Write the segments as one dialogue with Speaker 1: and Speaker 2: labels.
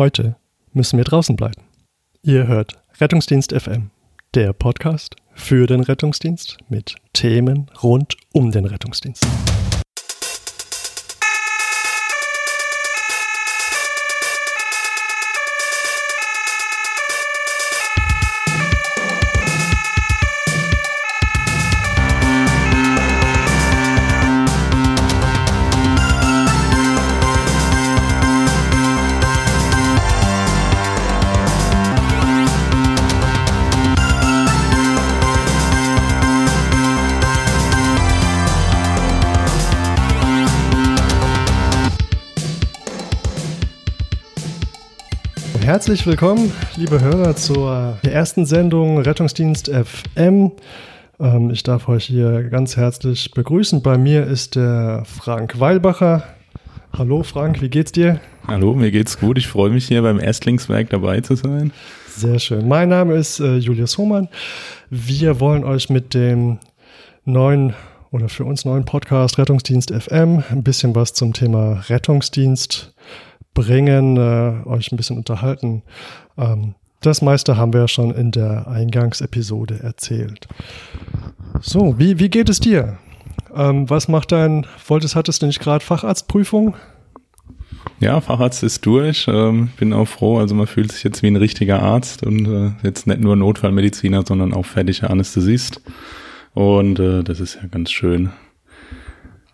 Speaker 1: Heute müssen wir draußen bleiben. Ihr hört Rettungsdienst FM, der Podcast für den Rettungsdienst mit Themen rund um den Rettungsdienst. Herzlich willkommen, liebe Hörer, zur ersten Sendung Rettungsdienst FM. Ähm, ich darf euch hier ganz herzlich begrüßen. Bei mir ist der Frank Weilbacher. Hallo Frank, wie geht's dir?
Speaker 2: Hallo, mir geht's gut. Ich freue mich hier beim Erstlingswerk dabei zu sein.
Speaker 1: Sehr schön. Mein Name ist äh, Julius Hohmann. Wir wollen euch mit dem neuen oder für uns neuen Podcast Rettungsdienst FM ein bisschen was zum Thema Rettungsdienst bringen, äh, euch ein bisschen unterhalten. Ähm, das meiste haben wir ja schon in der Eingangsepisode erzählt. So, wie, wie geht es dir? Ähm, was macht dein, wolltest, hattest du nicht gerade Facharztprüfung?
Speaker 2: Ja, Facharzt ist durch. Ähm, bin auch froh. Also man fühlt sich jetzt wie ein richtiger Arzt und äh, jetzt nicht nur Notfallmediziner, sondern auch fertiger Anästhesist. Und äh, das ist ja ganz schön.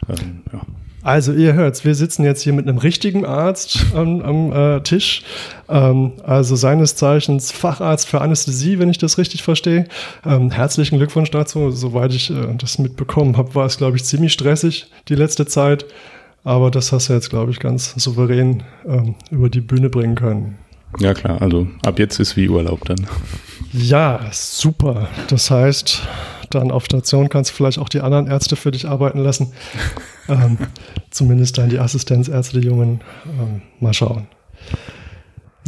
Speaker 1: Ähm, ja. Also ihr hört's, wir sitzen jetzt hier mit einem richtigen Arzt am, am äh, Tisch, ähm, also seines Zeichens Facharzt für Anästhesie, wenn ich das richtig verstehe. Ähm, herzlichen Glückwunsch dazu. Soweit ich äh, das mitbekommen habe, war es, glaube ich, ziemlich stressig die letzte Zeit. Aber das hast du jetzt, glaube ich, ganz souverän ähm, über die Bühne bringen können.
Speaker 2: Ja klar, also ab jetzt ist wie Urlaub dann.
Speaker 1: Ja, super. Das heißt, dann auf Station kannst du vielleicht auch die anderen Ärzte für dich arbeiten lassen. ähm, zumindest dann die Assistenzärzte, die Jungen. Ähm, mal schauen.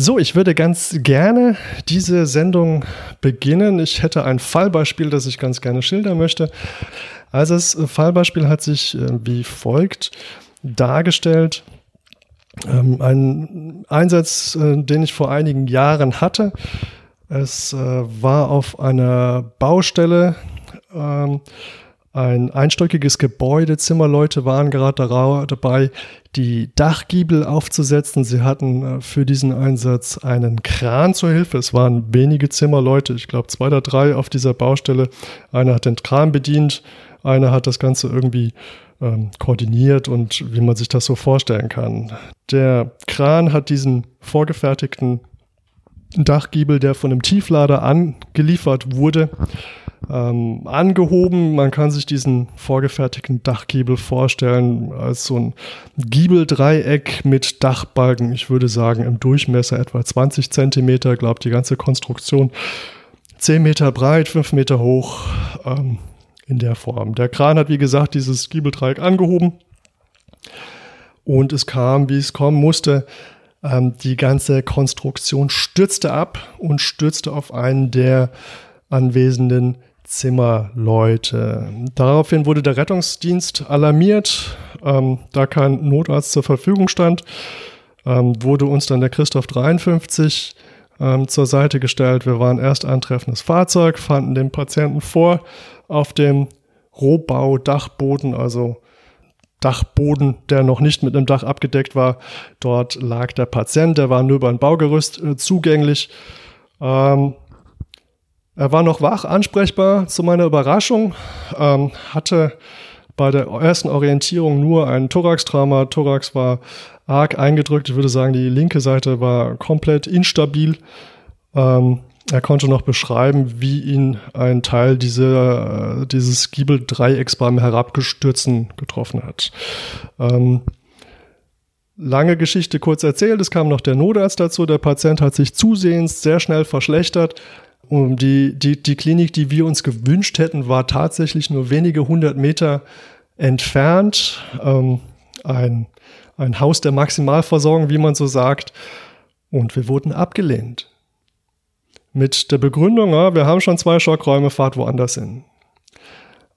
Speaker 1: So, ich würde ganz gerne diese Sendung beginnen. Ich hätte ein Fallbeispiel, das ich ganz gerne schildern möchte. Also das Fallbeispiel hat sich äh, wie folgt dargestellt. Ähm, ein Einsatz, äh, den ich vor einigen Jahren hatte. Es äh, war auf einer Baustelle ähm, ein einstöckiges Gebäude. Zimmerleute waren gerade dabei, die Dachgiebel aufzusetzen. Sie hatten äh, für diesen Einsatz einen Kran zur Hilfe. Es waren wenige Zimmerleute, ich glaube zwei oder drei auf dieser Baustelle. Einer hat den Kran bedient, einer hat das Ganze irgendwie ähm, koordiniert und wie man sich das so vorstellen kann. Der Kran hat diesen vorgefertigten Dachgiebel, der von einem Tieflader angeliefert wurde, ähm, angehoben. Man kann sich diesen vorgefertigten Dachgiebel vorstellen als so ein Giebeldreieck mit Dachbalken. Ich würde sagen im Durchmesser etwa 20 Zentimeter. Glaubt die ganze Konstruktion 10 Meter breit, 5 Meter hoch ähm, in der Form. Der Kran hat wie gesagt dieses Giebeldreieck angehoben und es kam, wie es kommen musste. Ähm, die ganze Konstruktion stürzte ab und stürzte auf einen der anwesenden Zimmerleute. Daraufhin wurde der Rettungsdienst alarmiert. Ähm, da kein Notarzt zur Verfügung stand, ähm, wurde uns dann der Christoph 53 ähm, zur Seite gestellt. Wir waren erst eintreffendes Fahrzeug, fanden den Patienten vor auf dem Rohbau-Dachboden, also Dachboden, der noch nicht mit einem Dach abgedeckt war. Dort lag der Patient, der war nur über ein Baugerüst äh, zugänglich. Ähm, er war noch wach, ansprechbar zu meiner Überraschung, ähm, hatte bei der ersten Orientierung nur ein Thorax-Trauma. Thorax war arg eingedrückt. Ich würde sagen, die linke Seite war komplett instabil. Ähm, er konnte noch beschreiben, wie ihn ein Teil dieser, äh, dieses Giebeldreiecks beim Herabgestürzen getroffen hat. Ähm, lange Geschichte kurz erzählt. Es kam noch der Notarzt dazu. Der Patient hat sich zusehends sehr schnell verschlechtert. Und die, die, die Klinik, die wir uns gewünscht hätten, war tatsächlich nur wenige hundert Meter entfernt. Ähm, ein, ein Haus der Maximalversorgung, wie man so sagt. Und wir wurden abgelehnt. Mit der Begründung, ja, wir haben schon zwei Schockräume, fahrt woanders hin.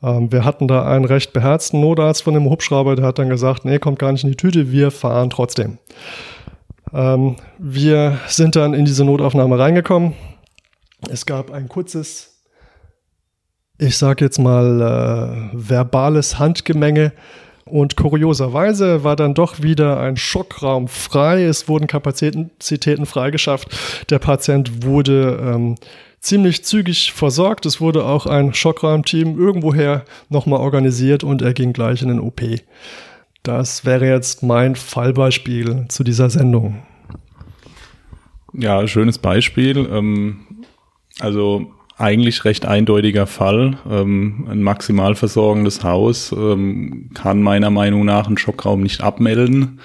Speaker 1: Ähm, wir hatten da einen recht beherzten Notarzt von dem Hubschrauber, der hat dann gesagt, nee, kommt gar nicht in die Tüte, wir fahren trotzdem. Ähm, wir sind dann in diese Notaufnahme reingekommen. Es gab ein kurzes, ich sag jetzt mal, äh, verbales Handgemenge. Und kurioserweise war dann doch wieder ein Schockraum frei. Es wurden Kapazitäten freigeschafft. Der Patient wurde ähm, ziemlich zügig versorgt. Es wurde auch ein Schockraumteam irgendwoher nochmal organisiert und er ging gleich in den OP. Das wäre jetzt mein Fallbeispiel zu dieser Sendung.
Speaker 2: Ja, schönes Beispiel. Ähm, also eigentlich recht eindeutiger Fall. Ähm, ein maximal versorgendes Haus ähm, kann meiner Meinung nach einen Schockraum nicht abmelden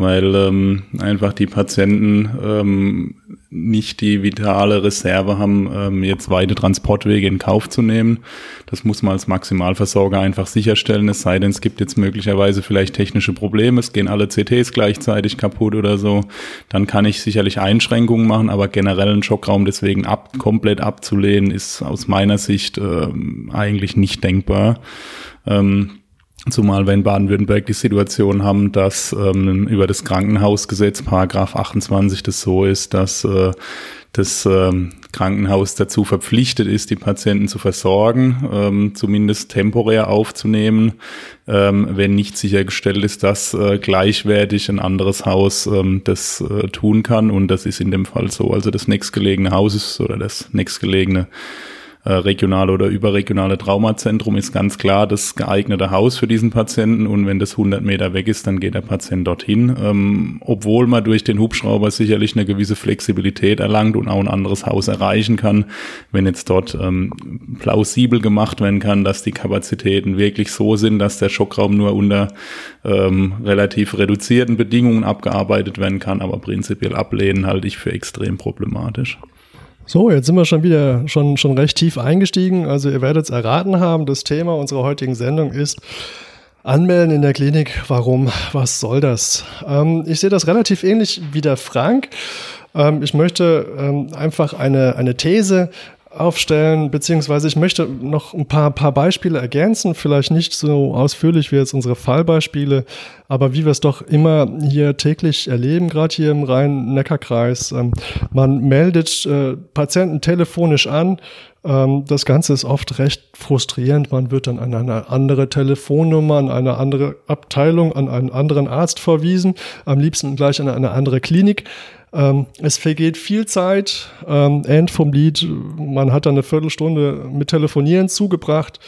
Speaker 2: weil ähm, einfach die Patienten ähm, nicht die vitale Reserve haben, ähm, jetzt weite Transportwege in Kauf zu nehmen. Das muss man als Maximalversorger einfach sicherstellen, es sei denn, es gibt jetzt möglicherweise vielleicht technische Probleme, es gehen alle CTs gleichzeitig kaputt oder so, dann kann ich sicherlich Einschränkungen machen, aber generell einen Schockraum deswegen ab, komplett abzulehnen, ist aus meiner Sicht äh, eigentlich nicht denkbar. Ähm, Zumal wir in Baden-Württemberg die Situation haben, dass ähm, über das Krankenhausgesetz, Paragraph 28, das so ist, dass äh, das ähm, Krankenhaus dazu verpflichtet ist, die Patienten zu versorgen, ähm, zumindest temporär aufzunehmen, ähm, wenn nicht sichergestellt ist, dass äh, gleichwertig ein anderes Haus ähm, das äh, tun kann. Und das ist in dem Fall so. Also das nächstgelegene Haus ist oder das nächstgelegene äh, regionale oder überregionale Traumazentrum ist ganz klar das geeignete Haus für diesen Patienten und wenn das 100 Meter weg ist, dann geht der Patient dorthin. Ähm, obwohl man durch den Hubschrauber sicherlich eine gewisse Flexibilität erlangt und auch ein anderes Haus erreichen kann, wenn jetzt dort ähm, plausibel gemacht werden kann, dass die Kapazitäten wirklich so sind, dass der Schockraum nur unter ähm, relativ reduzierten Bedingungen abgearbeitet werden kann, aber prinzipiell ablehnen halte ich für extrem problematisch.
Speaker 1: So, jetzt sind wir schon wieder schon, schon recht tief eingestiegen. Also ihr werdet es erraten haben, das Thema unserer heutigen Sendung ist Anmelden in der Klinik. Warum? Was soll das? Ähm, ich sehe das relativ ähnlich wie der Frank. Ähm, ich möchte ähm, einfach eine, eine These aufstellen, beziehungsweise ich möchte noch ein paar, paar Beispiele ergänzen, vielleicht nicht so ausführlich wie jetzt unsere Fallbeispiele, aber wie wir es doch immer hier täglich erleben, gerade hier im Rhein-Neckar-Kreis. Ähm, man meldet äh, Patienten telefonisch an, ähm, das Ganze ist oft recht frustrierend. Man wird dann an eine andere Telefonnummer, an eine andere Abteilung, an einen anderen Arzt verwiesen, am liebsten gleich an eine andere Klinik. Ähm, es vergeht viel Zeit, ähm, End vom Lied, man hat dann eine Viertelstunde mit Telefonieren zugebracht.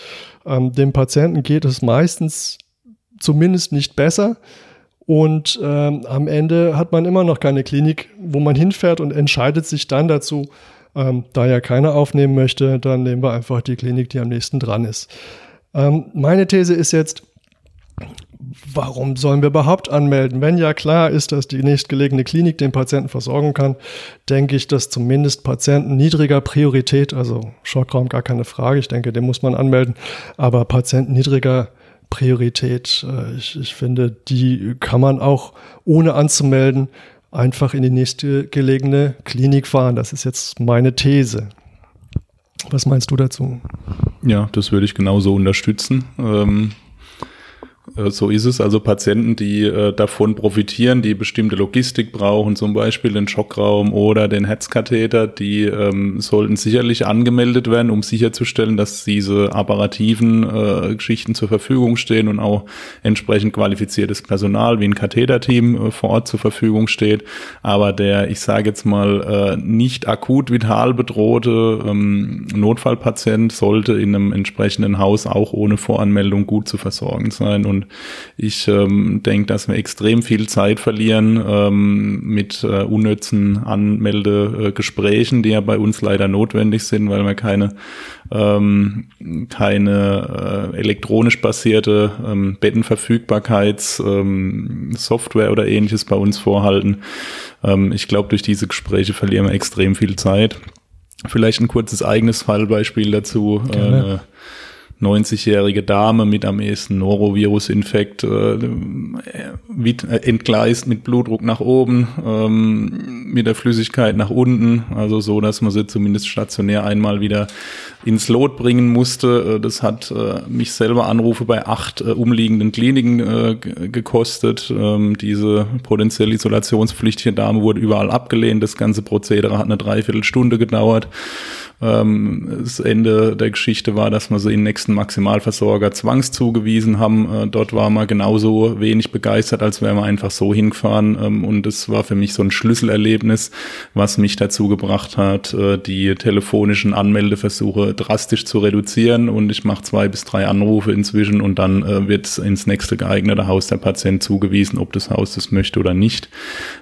Speaker 1: Ähm, dem Patienten geht es meistens zumindest nicht besser. Und ähm, am Ende hat man immer noch keine Klinik, wo man hinfährt und entscheidet sich dann dazu, ähm, da ja keiner aufnehmen möchte, dann nehmen wir einfach die Klinik, die am nächsten dran ist. Ähm, meine These ist jetzt, warum sollen wir überhaupt anmelden? Wenn ja klar ist, dass die nächstgelegene Klinik den Patienten versorgen kann, denke ich, dass zumindest Patienten niedriger Priorität, also Schockraum gar keine Frage, ich denke, den muss man anmelden, aber Patienten niedriger Priorität, äh, ich, ich finde, die kann man auch ohne anzumelden einfach in die nächstgelegene Klinik fahren. Das ist jetzt meine These. Was meinst du dazu?
Speaker 2: Ja, das würde ich genauso unterstützen. Ähm, äh, so ist es. Also Patienten, die äh, davon profitieren, die bestimmte Logistik brauchen, zum Beispiel den Schockraum oder den Herzkatheter, die ähm, sollten sicherlich angemeldet werden, um sicherzustellen, dass diese apparativen äh, Geschichten zur Verfügung stehen und auch entsprechend qualifiziertes Personal wie ein Katheterteam äh, vor Ort zur Verfügung steht. Aber der, ich sage jetzt mal, äh, nicht akut vital bedrohte ähm, Notfallpatient sollte in einem entsprechenden Haus auch ohne Voranmeldung gut zu versorgen sein. Und ich ähm, denke, dass wir extrem viel Zeit verlieren ähm, mit äh, unnützen Anmeldegesprächen, die ja bei uns leider notwendig sind, weil wir keine ähm, keine äh, elektronisch basierte ähm, Bettenverfügbarkeitssoftware ähm, oder ähnliches bei uns vorhalten. Ähm, ich glaube, durch diese Gespräche verlieren wir extrem viel Zeit. Vielleicht ein kurzes eigenes Fallbeispiel dazu. Äh, 90-jährige Dame mit am ehesten Norovirus-Infekt äh, äh, entgleist mit Blutdruck nach oben, ähm, mit der Flüssigkeit nach unten, also so, dass man sie zumindest stationär einmal wieder ins Lot bringen musste. Äh, das hat äh, mich selber Anrufe bei acht äh, umliegenden Kliniken äh, gekostet. Ähm, diese potenziell isolationspflichtige Dame wurde überall abgelehnt. Das ganze Prozedere hat eine Dreiviertelstunde gedauert. Ähm, das Ende der Geschichte war, dass wir sie in nächsten Maximalversorger zwangszugewiesen haben. Äh, dort war man genauso wenig begeistert, als wären wir einfach so hingefahren. Ähm, und es war für mich so ein Schlüsselerlebnis, was mich dazu gebracht hat, äh, die telefonischen Anmeldeversuche drastisch zu reduzieren. Und ich mache zwei bis drei Anrufe inzwischen und dann äh, wird ins nächste geeignete Haus der Patient zugewiesen, ob das Haus das möchte oder nicht.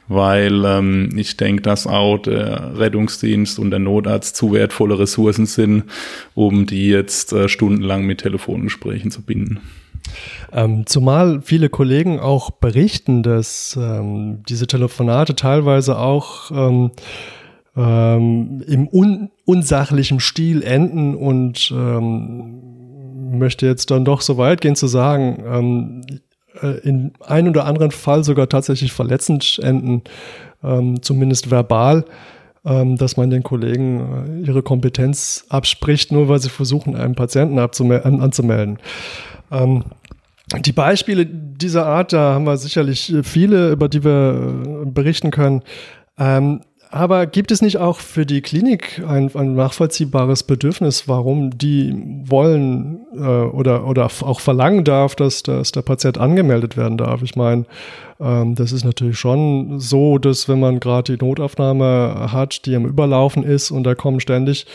Speaker 2: Weil ähm, ich denke, dass auch der Rettungsdienst und der Notarzt zu wertvoll wertvolle Ressourcen sind, um die jetzt äh, stundenlang mit Telefongesprächen zu binden.
Speaker 1: Ähm, zumal viele Kollegen auch berichten, dass ähm, diese Telefonate teilweise auch ähm, ähm im un unsachlichen Stil enden und ähm, möchte jetzt dann doch so weit gehen zu sagen, ähm, äh, in ein oder anderen Fall sogar tatsächlich verletzend enden, zumindest verbal dass man den Kollegen äh, ihre Kompetenz abspricht, nur weil sie versuchen, einen Patienten anzumelden. Ähm, die Beispiele dieser Art, da haben wir sicherlich viele, über die wir äh, berichten können. Aber gibt es nicht auch für die Klinik ein, ein nachvollziehbares Bedürfnis, warum die wollen äh, oder, oder auch verlangen darf, dass, dass der Patient angemeldet werden darf? Ich meine, ähm, das ist natürlich schon so, dass wenn man gerade die Notaufnahme hat, die am Überlaufen ist und da kommen ständig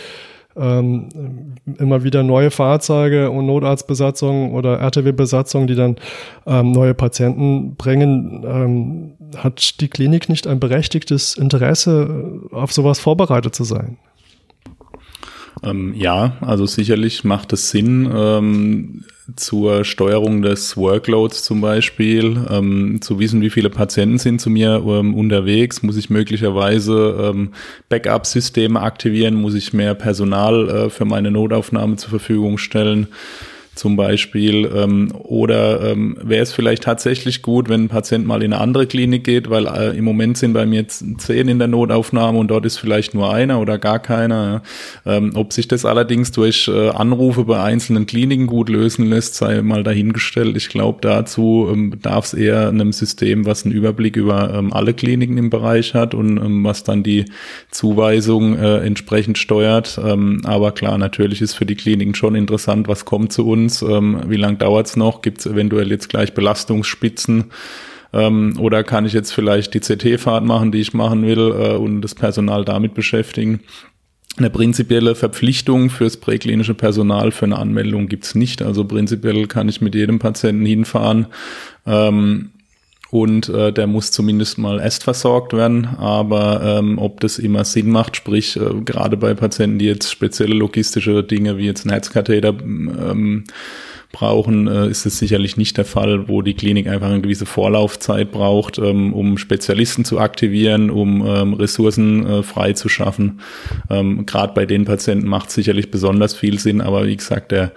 Speaker 1: ähm, immer wieder neue Fahrzeuge und Notarztbesatzungen oder RTW-Besatzungen, die dann ähm, neue Patienten bringen. Ähm, hat die Klinik nicht ein berechtigtes Interesse, auf sowas vorbereitet zu sein?
Speaker 2: Ähm, ja, also sicherlich macht es Sinn, ähm, zur Steuerung des Workloads zum Beispiel, ähm, zu wissen, wie viele Patienten sind zu mir ähm, unterwegs, muss ich möglicherweise ähm, Backup-Systeme aktivieren, muss ich mehr Personal äh, für meine Notaufnahme zur Verfügung stellen zum Beispiel. Ähm, oder ähm, wäre es vielleicht tatsächlich gut, wenn ein Patient mal in eine andere Klinik geht, weil äh, im Moment sind bei mir jetzt zehn in der Notaufnahme und dort ist vielleicht nur einer oder gar keiner. Ähm, ob sich das allerdings durch äh, Anrufe bei einzelnen Kliniken gut lösen lässt, sei mal dahingestellt. Ich glaube, dazu ähm, bedarf es eher einem System, was einen Überblick über ähm, alle Kliniken im Bereich hat und ähm, was dann die Zuweisung äh, entsprechend steuert. Ähm, aber klar, natürlich ist für die Kliniken schon interessant, was kommt zu uns uns? Ähm, wie lange dauert es noch? Gibt es eventuell jetzt gleich Belastungsspitzen? Ähm, oder kann ich jetzt vielleicht die CT-Fahrt machen, die ich machen will äh, und das Personal damit beschäftigen? Eine prinzipielle Verpflichtung fürs präklinische Personal für eine Anmeldung gibt's nicht. Also prinzipiell kann ich mit jedem Patienten hinfahren. Ähm, und äh, der muss zumindest mal erst versorgt werden. Aber ähm, ob das immer Sinn macht, sprich äh, gerade bei Patienten, die jetzt spezielle logistische Dinge wie jetzt ein Herzkatheter ähm, brauchen, äh, ist es sicherlich nicht der Fall, wo die Klinik einfach eine gewisse Vorlaufzeit braucht, ähm, um Spezialisten zu aktivieren, um ähm, Ressourcen äh, frei zu schaffen. Ähm, Gerade bei den Patienten macht sicherlich besonders viel Sinn, aber wie gesagt, der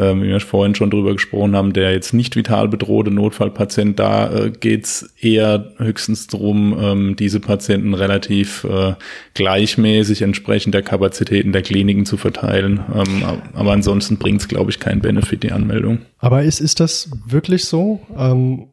Speaker 2: ähm, wie wir vorhin schon drüber gesprochen haben, der jetzt nicht vital bedrohte Notfallpatient, da äh, geht's eher höchstens darum, ähm, diese Patienten relativ äh, gleichmäßig entsprechend der Kapazitäten der Kliniken zu verteilen. Ähm, aber ansonsten bringt's, glaube ich, keinen Benefit, die Anmeldung.
Speaker 1: Aber ist, ist das wirklich so? Ähm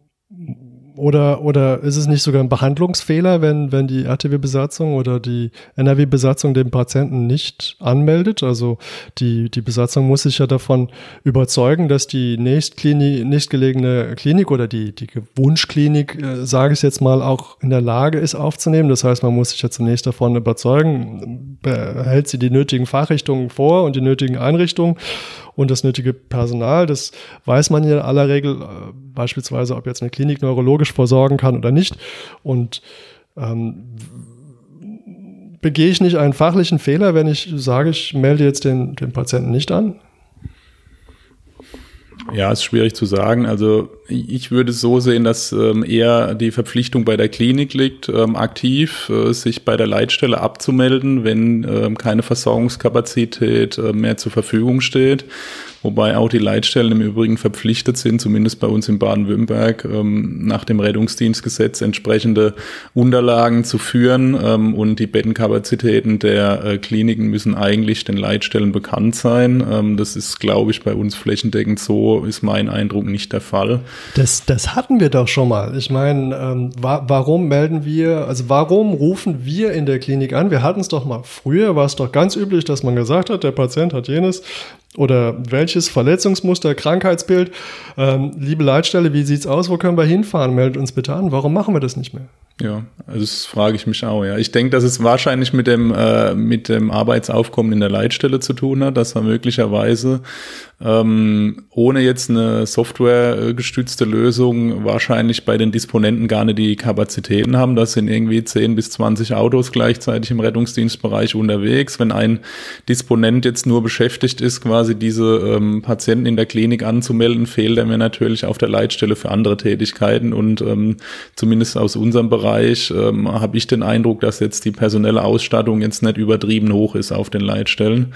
Speaker 1: oder, oder ist es nicht sogar ein Behandlungsfehler, wenn, wenn die RTW-Besatzung oder die NRW-Besatzung den Patienten nicht anmeldet? Also die, die Besatzung muss sich ja davon überzeugen, dass die nächstklinik, nächstgelegene Klinik oder die, die Wunschklinik, äh, sage ich jetzt mal, auch in der Lage ist aufzunehmen. Das heißt, man muss sich ja zunächst davon überzeugen, behält sie die nötigen Fachrichtungen vor und die nötigen Einrichtungen und das nötige Personal. Das weiß man ja in aller Regel, äh, beispielsweise, ob jetzt eine Klinik neurologisch versorgen kann oder nicht. Und ähm, begehe ich nicht einen fachlichen Fehler, wenn ich sage, ich melde jetzt den, den Patienten nicht an?
Speaker 2: Ja, ist schwierig zu sagen. Also ich würde es so sehen, dass ähm, eher die Verpflichtung bei der Klinik liegt, ähm, aktiv äh, sich bei der Leitstelle abzumelden, wenn ähm, keine Versorgungskapazität äh, mehr zur Verfügung steht. Wobei auch die Leitstellen im Übrigen verpflichtet sind, zumindest bei uns in Baden-Württemberg, ähm, nach dem Rettungsdienstgesetz entsprechende Unterlagen zu führen ähm, und die Bettenkapazitäten der äh, Kliniken müssen eigentlich den Leitstellen bekannt sein. Ähm, das ist, glaube ich, bei uns flächendeckend so, ist mein Eindruck nicht der Fall.
Speaker 1: Das, das hatten wir doch schon mal. Ich meine, ähm, wa warum melden wir, also warum rufen wir in der Klinik an? Wir hatten es doch mal früher, war es doch ganz üblich, dass man gesagt hat, der Patient hat jenes oder welches Verletzungsmuster, Krankheitsbild. Ähm, liebe Leitstelle, wie sieht's aus? Wo können wir hinfahren? Meldet uns bitte an. Warum machen wir das nicht mehr?
Speaker 2: Ja, also das frage ich mich auch, ja. Ich denke, dass es wahrscheinlich mit dem, äh, mit dem Arbeitsaufkommen in der Leitstelle zu tun hat, dass er möglicherweise ähm, ohne jetzt eine softwaregestützte Lösung wahrscheinlich bei den Disponenten gar nicht die Kapazitäten haben. Das sind irgendwie 10 bis 20 Autos gleichzeitig im Rettungsdienstbereich unterwegs. Wenn ein Disponent jetzt nur beschäftigt ist, quasi diese ähm, Patienten in der Klinik anzumelden, fehlt er mir natürlich auf der Leitstelle für andere Tätigkeiten. Und ähm, zumindest aus unserem Bereich ähm, habe ich den Eindruck, dass jetzt die personelle Ausstattung jetzt nicht übertrieben hoch ist auf den Leitstellen,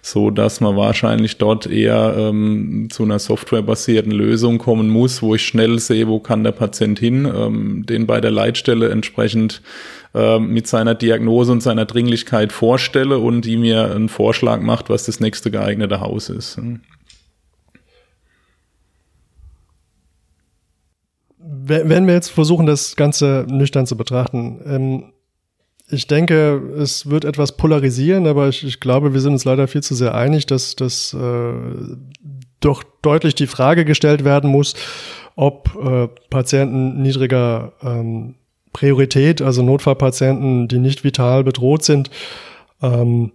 Speaker 2: so dass man wahrscheinlich dort eher ähm, zu einer softwarebasierten Lösung kommen muss, wo ich schnell sehe, wo kann der Patient hin, ähm, den bei der Leitstelle entsprechend äh, mit seiner Diagnose und seiner Dringlichkeit vorstelle und die mir einen Vorschlag macht, was das nächste geeignete Haus ist.
Speaker 1: Wenn wir jetzt versuchen, das Ganze nüchtern zu betrachten, ähm, ich denke, es wird etwas polarisieren, aber ich, ich, glaube, wir sind uns leider viel zu sehr einig, dass, dass äh, doch deutlich die Frage gestellt werden muss, ob äh, Patienten niedriger ähm, Priorität, also Notfallpatienten, die nicht vital bedroht sind, ähm,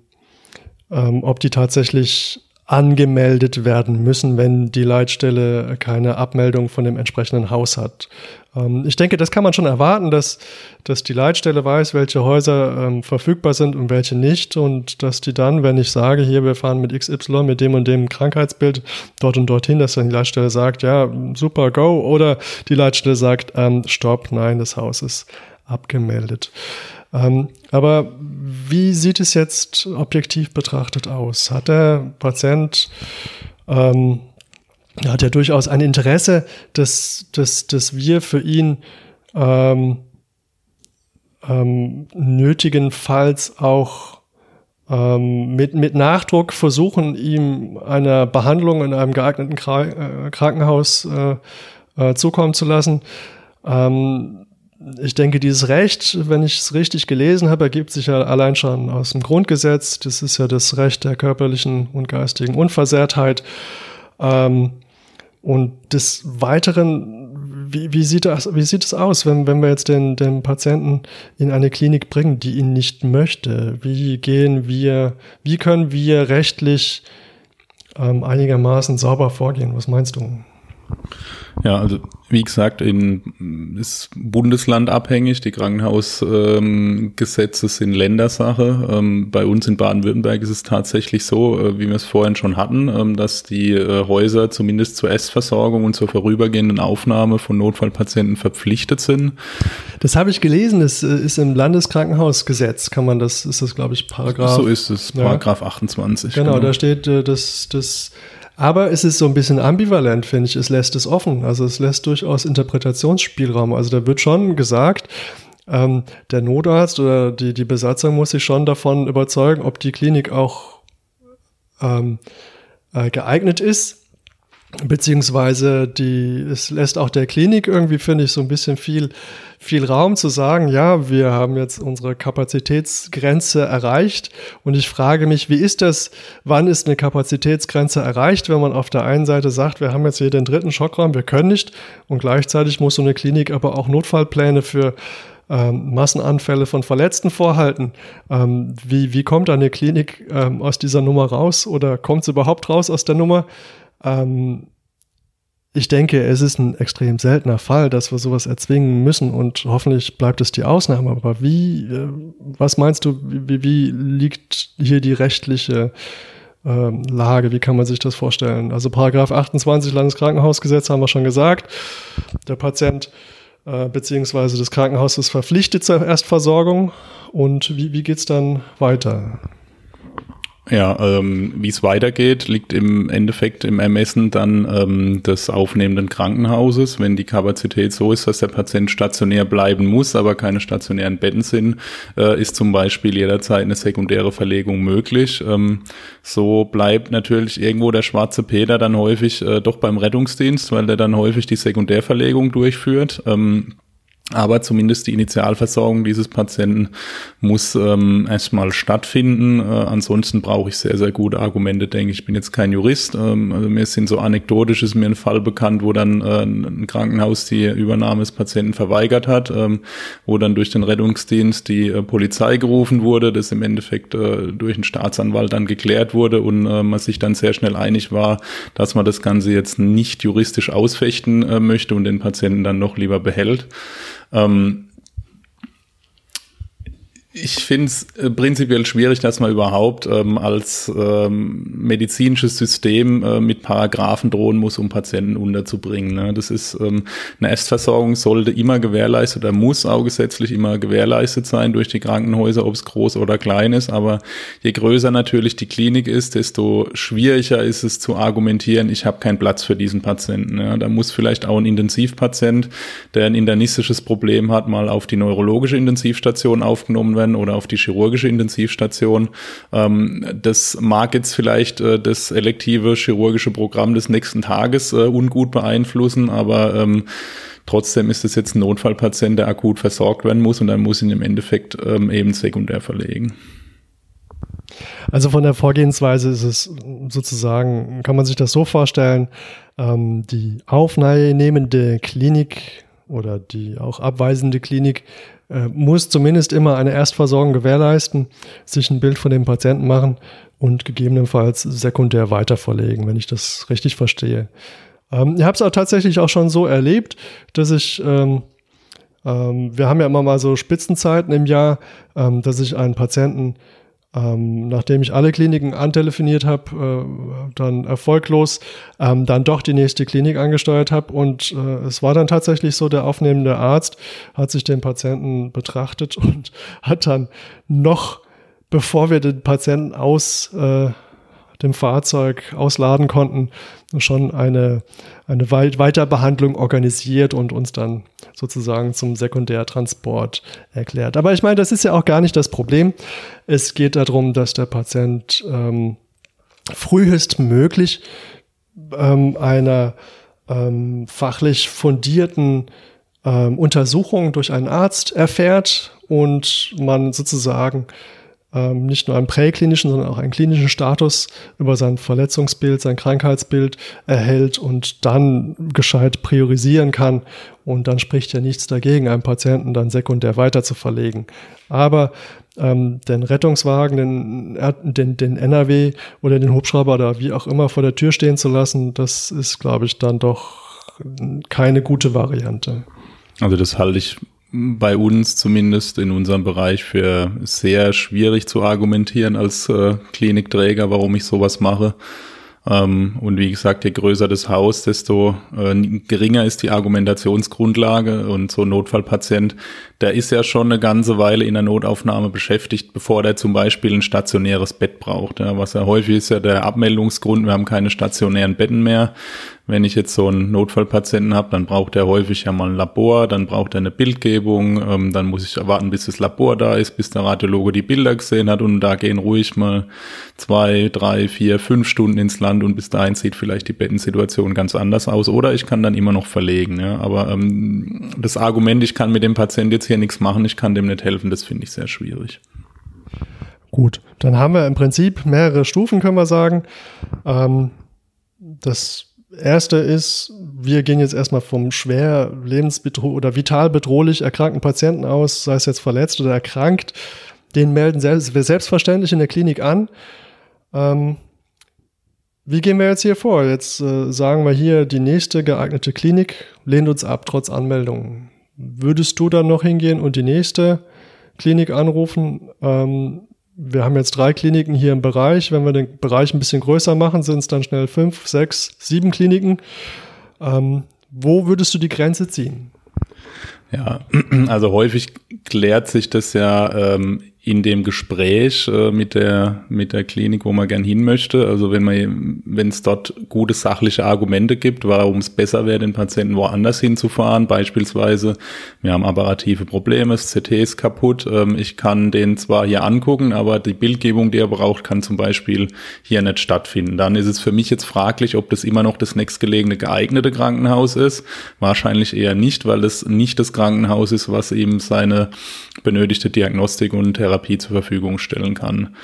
Speaker 1: ähm, ob die tatsächlich angemeldet werden müssen, wenn die Leitstelle keine Abmeldung von dem entsprechenden Haus hat. Ähm, ich denke, das kann man schon erwarten, dass, dass die Leitstelle weiß, welche Häuser ähm, verfügbar sind und welche nicht und dass die dann, wenn ich sage, hier, wir fahren mit XY, mit dem und dem Krankheitsbild dort und dorthin, dass dann die Leitstelle sagt, ja, super, go, oder die Leitstelle sagt, ähm, stopp, nein, das Haus ist abgemeldet. Ähm, aber wie sieht es jetzt objektiv betrachtet aus? Hat der Patient ähm, hat ja durchaus ein Interesse, dass, dass, dass wir für ihn ähm, ähm, nötigenfalls auch ähm, mit, mit Nachdruck versuchen, ihm eine Behandlung in einem geeigneten Kra äh, Krankenhaus äh, äh, zukommen zu lassen. Ähm, ich denke, dieses Recht, wenn ich es richtig gelesen habe, ergibt sich ja allein schon aus dem Grundgesetz. Das ist ja das Recht der körperlichen und geistigen Unversehrtheit. Ähm, und des Weiteren, wie, wie, sieht das, wie sieht es aus, wenn, wenn wir jetzt den, den Patienten in eine Klinik bringen, die ihn nicht möchte? Wie gehen wir, wie können wir rechtlich ähm, einigermaßen sauber vorgehen? Was meinst du?
Speaker 2: Ja, also wie gesagt, in, ist Bundesland abhängig. Die Krankenhausgesetze ähm, sind Ländersache. Ähm, bei uns in Baden-Württemberg ist es tatsächlich so, äh, wie wir es vorhin schon hatten, ähm, dass die äh, Häuser zumindest zur Essversorgung und zur vorübergehenden Aufnahme von Notfallpatienten verpflichtet sind.
Speaker 1: Das habe ich gelesen. Das äh, ist im Landeskrankenhausgesetz. Kann man das? Ist das glaube ich Paragraph?
Speaker 2: So ist es. Paragraph ja. 28.
Speaker 1: Genau, genau, da steht, äh, dass das aber es ist so ein bisschen ambivalent, finde ich. Es lässt es offen. Also es lässt durchaus Interpretationsspielraum. Also da wird schon gesagt, ähm, der Notarzt oder die, die Besatzung muss sich schon davon überzeugen, ob die Klinik auch ähm, äh, geeignet ist beziehungsweise die, es lässt auch der Klinik irgendwie, finde ich, so ein bisschen viel, viel Raum zu sagen, ja, wir haben jetzt unsere Kapazitätsgrenze erreicht und ich frage mich, wie ist das, wann ist eine Kapazitätsgrenze erreicht, wenn man auf der einen Seite sagt, wir haben jetzt hier den dritten Schockraum, wir können nicht und gleichzeitig muss so eine Klinik aber auch Notfallpläne für ähm, Massenanfälle von Verletzten vorhalten. Ähm, wie, wie kommt eine Klinik ähm, aus dieser Nummer raus oder kommt sie überhaupt raus aus der Nummer? Ähm, ich denke, es ist ein extrem seltener Fall, dass wir sowas erzwingen müssen und hoffentlich bleibt es die Ausnahme. Aber wie, äh, was meinst du, wie, wie liegt hier die rechtliche äh, Lage? Wie kann man sich das vorstellen? Also Paragraph 28 Landeskrankenhausgesetz haben wir schon gesagt. Der Patient äh, beziehungsweise das Krankenhaus ist verpflichtet zur Erstversorgung. Und wie, wie geht es dann weiter?
Speaker 2: Ja, ähm, wie es weitergeht, liegt im Endeffekt im Ermessen dann ähm, des aufnehmenden Krankenhauses. Wenn die Kapazität so ist, dass der Patient stationär bleiben muss, aber keine stationären Betten sind, äh, ist zum Beispiel jederzeit eine sekundäre Verlegung möglich. Ähm, so bleibt natürlich irgendwo der schwarze Peter dann häufig äh, doch beim Rettungsdienst, weil der dann häufig die Sekundärverlegung durchführt. Ähm, aber zumindest die Initialversorgung dieses Patienten muss ähm, erstmal stattfinden. Äh, ansonsten brauche ich sehr, sehr gute Argumente, denke ich. Ich bin jetzt kein Jurist. Ähm, also mir sind so anekdotisch ist mir ein Fall bekannt, wo dann äh, ein Krankenhaus die Übernahme des Patienten verweigert hat, ähm, wo dann durch den Rettungsdienst die äh, Polizei gerufen wurde, das im Endeffekt äh, durch einen Staatsanwalt dann geklärt wurde und äh, man sich dann sehr schnell einig war, dass man das Ganze jetzt nicht juristisch ausfechten äh, möchte und den Patienten dann noch lieber behält. Ähm, ich finde es äh, prinzipiell schwierig, dass man überhaupt ähm, als ähm, medizinisches System äh, mit Paragraphen drohen muss, um Patienten unterzubringen. Ne? Das ist ähm, eine Erstversorgung sollte immer gewährleistet oder muss auch gesetzlich immer gewährleistet sein durch die Krankenhäuser, ob es groß oder klein ist. Aber je größer natürlich die Klinik ist, desto schwieriger ist es zu argumentieren, ich habe keinen Platz für diesen Patienten. Ne? Da muss vielleicht auch ein Intensivpatient, der ein internistisches Problem hat, mal auf die neurologische Intensivstation aufgenommen werden werden oder auf die chirurgische Intensivstation. Ähm, das mag jetzt vielleicht äh, das elektive chirurgische Programm des nächsten Tages äh, ungut beeinflussen, aber ähm, trotzdem ist es jetzt ein Notfallpatient, der akut versorgt werden muss und dann muss ihn im Endeffekt ähm, eben sekundär verlegen.
Speaker 1: Also von der Vorgehensweise ist es sozusagen, kann man sich das so vorstellen, ähm, die aufnehmende Klinik oder die auch abweisende Klinik äh, muss zumindest immer eine Erstversorgung gewährleisten, sich ein Bild von dem Patienten machen und gegebenenfalls sekundär weiterverlegen, wenn ich das richtig verstehe. Ähm, ich habe es auch tatsächlich auch schon so erlebt, dass ich, ähm, ähm, wir haben ja immer mal so Spitzenzeiten im Jahr, ähm, dass ich einen Patienten ähm, nachdem ich alle Kliniken antelefoniert habe, äh, dann erfolglos, ähm, dann doch die nächste Klinik angesteuert habe. Und äh, es war dann tatsächlich so, der aufnehmende Arzt hat sich den Patienten betrachtet und hat dann noch, bevor wir den Patienten aus äh, dem Fahrzeug ausladen konnten, schon eine, eine Weiterbehandlung organisiert und uns dann sozusagen zum Sekundärtransport erklärt. Aber ich meine, das ist ja auch gar nicht das Problem. Es geht darum, dass der Patient ähm, frühestmöglich ähm, einer ähm, fachlich fundierten ähm, Untersuchung durch einen Arzt erfährt und man sozusagen ähm, nicht nur einen präklinischen, sondern auch einen klinischen Status über sein Verletzungsbild, sein Krankheitsbild erhält und dann gescheit priorisieren kann. Und dann spricht ja nichts dagegen, einen Patienten dann sekundär weiter zu verlegen. Aber ähm, den Rettungswagen, den, den, den NRW oder den Hubschrauber oder wie auch immer vor der Tür stehen zu lassen, das ist, glaube ich, dann doch keine gute Variante.
Speaker 2: Also das halte ich bei uns zumindest in unserem Bereich für sehr schwierig zu argumentieren als äh, Klinikträger, warum ich sowas mache. Ähm, und wie gesagt, je größer das Haus, desto äh, geringer ist die Argumentationsgrundlage. Und so ein Notfallpatient, der ist ja schon eine ganze Weile in der Notaufnahme beschäftigt, bevor der zum Beispiel ein stationäres Bett braucht. Ja, was ja häufig ist ja der Abmeldungsgrund, wir haben keine stationären Betten mehr. Wenn ich jetzt so einen Notfallpatienten habe, dann braucht er häufig ja mal ein Labor, dann braucht er eine Bildgebung, ähm, dann muss ich warten, bis das Labor da ist, bis der Radiologe die Bilder gesehen hat und da gehen ruhig mal zwei, drei, vier, fünf Stunden ins Land und bis dahin sieht vielleicht die Bettensituation ganz anders aus oder ich kann dann immer noch verlegen. Ja. Aber ähm, das Argument, ich kann mit dem Patienten jetzt hier nichts machen, ich kann dem nicht helfen, das finde ich sehr schwierig.
Speaker 1: Gut, dann haben wir im Prinzip mehrere Stufen, können wir sagen. Ähm, das erste ist, wir gehen jetzt erstmal vom schwer lebensbedrohlich oder vital bedrohlich erkrankten Patienten aus, sei es jetzt verletzt oder erkrankt. Den melden wir selbstverständlich in der Klinik an. Ähm, wie gehen wir jetzt hier vor? Jetzt äh, sagen wir hier, die nächste geeignete Klinik lehnt uns ab, trotz Anmeldung. Würdest du dann noch hingehen und die nächste Klinik anrufen? Ähm, wir haben jetzt drei Kliniken hier im Bereich. Wenn wir den Bereich ein bisschen größer machen, sind es dann schnell fünf, sechs, sieben Kliniken. Ähm, wo würdest du die Grenze ziehen?
Speaker 2: Ja, also häufig klärt sich das ja ähm, in dem Gespräch äh, mit der mit der Klinik, wo man gern hin möchte. Also wenn man wenn es dort gute sachliche Argumente gibt, warum es besser wäre, den Patienten woanders hinzufahren, beispielsweise wir haben apparative Probleme, das CT ist kaputt, ähm, ich kann den zwar hier angucken, aber die Bildgebung, die er braucht, kann zum Beispiel hier nicht stattfinden. Dann ist es für mich jetzt fraglich, ob das immer noch das nächstgelegene geeignete Krankenhaus ist. Wahrscheinlich eher nicht, weil es nicht das Krankenhaus ist, was eben seine benötigte Diagnostik und Therapie zur Verfügung stellen kann.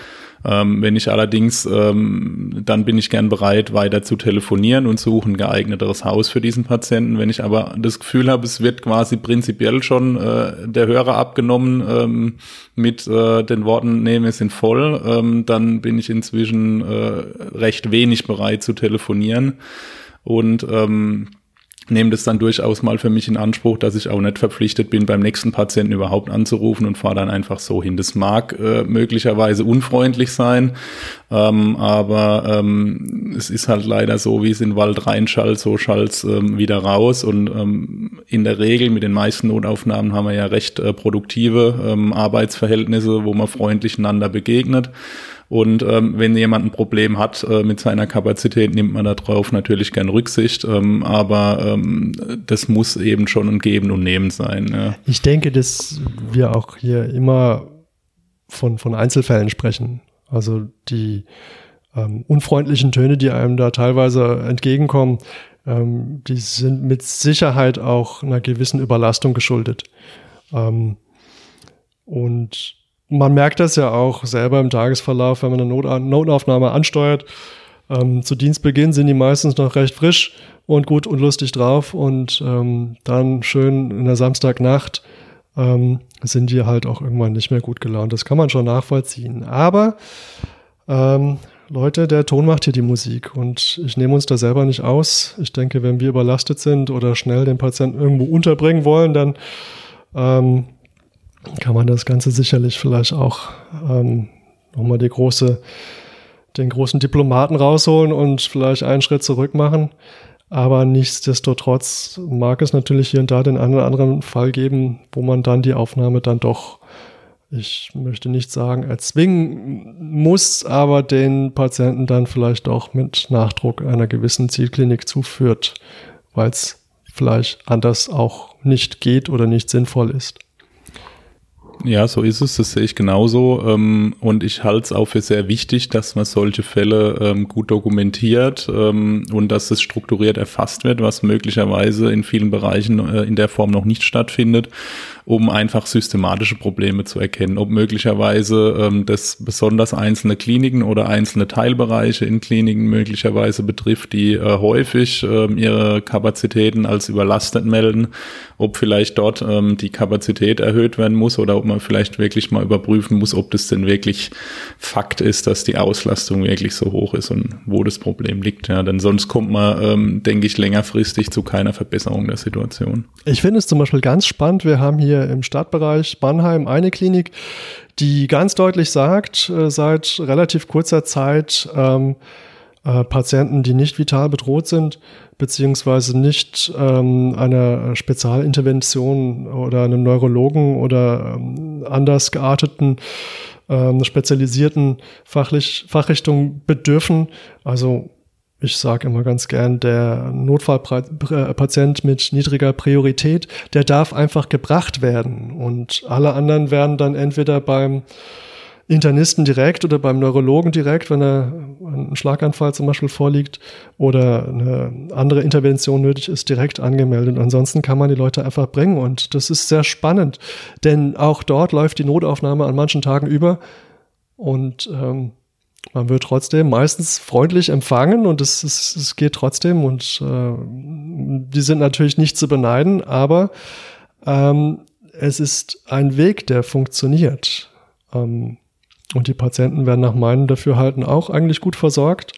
Speaker 2: Ähm, wenn ich allerdings, ähm, dann bin ich gern bereit, weiter zu telefonieren und suche ein geeigneteres Haus für diesen Patienten. Wenn ich aber das Gefühl habe, es wird quasi prinzipiell schon äh, der Hörer abgenommen ähm, mit äh, den Worten, nee, wir sind voll, ähm, dann bin ich inzwischen äh, recht wenig bereit zu telefonieren. Und ähm, nehme das dann durchaus mal für mich in Anspruch, dass ich auch nicht verpflichtet bin, beim nächsten Patienten überhaupt anzurufen und fahre dann einfach so hin. Das mag äh, möglicherweise unfreundlich sein, ähm, aber ähm, es ist halt leider so, wie es in den Wald reinschallt, so schallt ähm, wieder raus und ähm, in der Regel mit den meisten Notaufnahmen haben wir ja recht äh, produktive ähm, Arbeitsverhältnisse, wo man freundlich einander begegnet. Und ähm, wenn jemand ein Problem hat äh, mit seiner Kapazität, nimmt man darauf natürlich gern Rücksicht. Ähm, aber ähm, das muss eben schon ein Geben und Nehmen sein. Ja.
Speaker 1: Ich denke, dass wir auch hier immer von, von Einzelfällen sprechen. Also die ähm, unfreundlichen Töne, die einem da teilweise entgegenkommen, ähm, die sind mit Sicherheit auch einer gewissen Überlastung geschuldet. Ähm, und man merkt das ja auch selber im Tagesverlauf, wenn man eine Not Notaufnahme ansteuert. Ähm, zu Dienstbeginn sind die meistens noch recht frisch und gut und lustig drauf und ähm, dann schön in der Samstagnacht ähm, sind die halt auch irgendwann nicht mehr gut gelaunt. Das kann man schon nachvollziehen. Aber ähm, Leute, der Ton macht hier die Musik und ich nehme uns da selber nicht aus. Ich denke, wenn wir überlastet sind oder schnell den Patienten irgendwo unterbringen wollen, dann ähm, kann man das Ganze sicherlich vielleicht auch ähm, nochmal die große, den großen Diplomaten rausholen und vielleicht einen Schritt zurück machen. Aber nichtsdestotrotz mag es natürlich hier und da den einen oder anderen Fall geben, wo man dann die Aufnahme dann doch, ich möchte nicht sagen, erzwingen muss, aber den Patienten dann vielleicht auch mit Nachdruck einer gewissen Zielklinik zuführt, weil es vielleicht anders auch nicht geht oder nicht sinnvoll ist.
Speaker 2: Ja, so ist es, das sehe ich genauso. Ähm, und ich halte es auch für sehr wichtig, dass man solche Fälle ähm, gut dokumentiert ähm, und dass es strukturiert erfasst wird, was möglicherweise in vielen Bereichen äh, in der Form noch nicht stattfindet um einfach systematische Probleme zu erkennen, ob möglicherweise ähm, das besonders einzelne Kliniken oder einzelne Teilbereiche in Kliniken möglicherweise betrifft, die äh, häufig äh, ihre Kapazitäten als überlastet melden, ob vielleicht dort ähm, die Kapazität erhöht werden muss oder ob man vielleicht wirklich mal überprüfen muss, ob das denn wirklich Fakt ist, dass die Auslastung wirklich so hoch ist und wo das Problem liegt. Ja, denn sonst kommt man, ähm, denke ich, längerfristig zu keiner Verbesserung der Situation.
Speaker 1: Ich finde es zum Beispiel ganz spannend. Wir haben hier hier im Stadtbereich Mannheim eine Klinik, die ganz deutlich sagt, äh, seit relativ kurzer Zeit, ähm, äh, Patienten, die nicht vital bedroht sind, beziehungsweise nicht ähm, einer Spezialintervention oder einem Neurologen oder ähm, anders gearteten, ähm, spezialisierten Fachlich, Fachrichtung bedürfen. Also ich sage immer ganz gern, der Notfallpatient mit niedriger Priorität, der darf einfach gebracht werden. Und alle anderen werden dann entweder beim Internisten direkt oder beim Neurologen direkt, wenn er ein Schlaganfall zum Beispiel vorliegt oder eine andere Intervention nötig ist, direkt angemeldet. Ansonsten kann man die Leute einfach bringen und das ist sehr spannend, denn auch dort läuft die Notaufnahme an manchen Tagen über und ähm, man wird trotzdem meistens freundlich empfangen und es, es, es geht trotzdem und äh, die sind natürlich nicht zu beneiden, aber ähm, es ist ein Weg, der funktioniert. Ähm, und die Patienten werden nach meinem Dafürhalten auch eigentlich gut versorgt.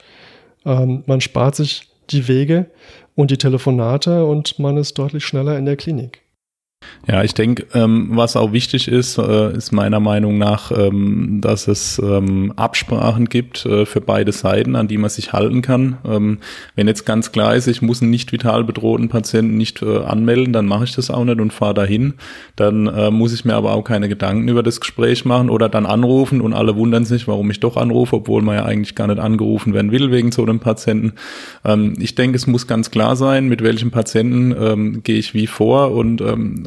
Speaker 1: Ähm, man spart sich die Wege und die Telefonate und man ist deutlich schneller in der Klinik.
Speaker 2: Ja, ich denke, ähm, was auch wichtig ist, äh, ist meiner Meinung nach, ähm, dass es ähm, Absprachen gibt äh, für beide Seiten, an die man sich halten kann. Ähm, wenn jetzt ganz klar ist, ich muss einen nicht vital bedrohten Patienten nicht äh, anmelden, dann mache ich das auch nicht und fahre dahin. Dann äh, muss ich mir aber auch keine Gedanken über das Gespräch machen oder dann anrufen und alle wundern sich, warum ich doch anrufe, obwohl man ja eigentlich gar nicht angerufen werden will wegen so einem Patienten. Ähm, ich denke, es muss ganz klar sein, mit welchem Patienten ähm, gehe ich wie vor und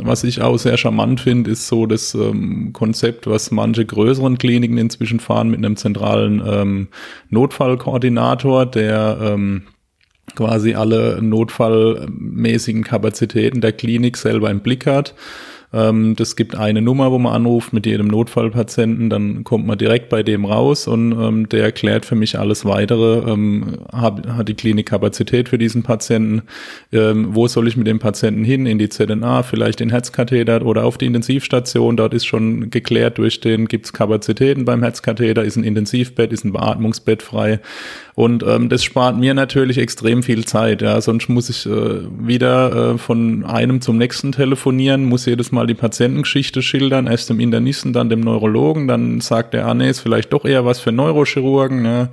Speaker 2: was ich auch sehr charmant finde, ist so das ähm, Konzept, was manche größeren Kliniken inzwischen fahren mit einem zentralen ähm, Notfallkoordinator, der ähm, quasi alle notfallmäßigen Kapazitäten der Klinik selber im Blick hat ähm, das gibt eine Nummer, wo man anruft mit jedem Notfallpatienten, dann kommt man direkt bei dem raus und ähm, der erklärt für mich alles weitere. Ähm, hab, hat die Klinik Kapazität für diesen Patienten? Ähm, wo soll ich mit dem Patienten hin? In die ZNA, vielleicht in Herzkatheter oder auf die Intensivstation? Dort ist schon geklärt durch den, gibt es Kapazitäten beim Herzkatheter? Ist ein Intensivbett, ist ein Beatmungsbett frei? Und ähm, das spart mir natürlich extrem viel Zeit. Ja, sonst muss ich äh, wieder äh, von einem zum nächsten telefonieren, muss jedes Mal die Patientengeschichte schildern, erst dem Internisten, dann dem Neurologen, dann sagt der, ah nee, ist vielleicht doch eher was für Neurochirurgen. Ja.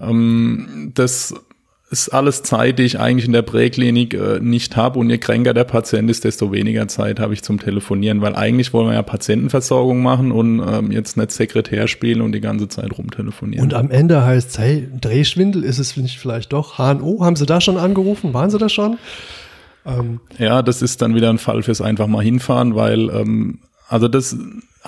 Speaker 2: Ähm, das ist alles Zeit, die ich eigentlich in der Präklinik äh, nicht habe. Und je kränker der Patient ist, desto weniger Zeit habe ich zum Telefonieren, weil eigentlich wollen wir ja Patientenversorgung machen und ähm, jetzt nicht Sekretär spielen und die ganze Zeit rumtelefonieren.
Speaker 1: Und am Ende heißt es, hey, Drehschwindel, ist es nicht vielleicht doch HNO? Haben Sie da schon angerufen? Waren Sie da schon?
Speaker 2: Ähm. Ja, das ist dann wieder ein Fall fürs einfach mal hinfahren, weil ähm, also das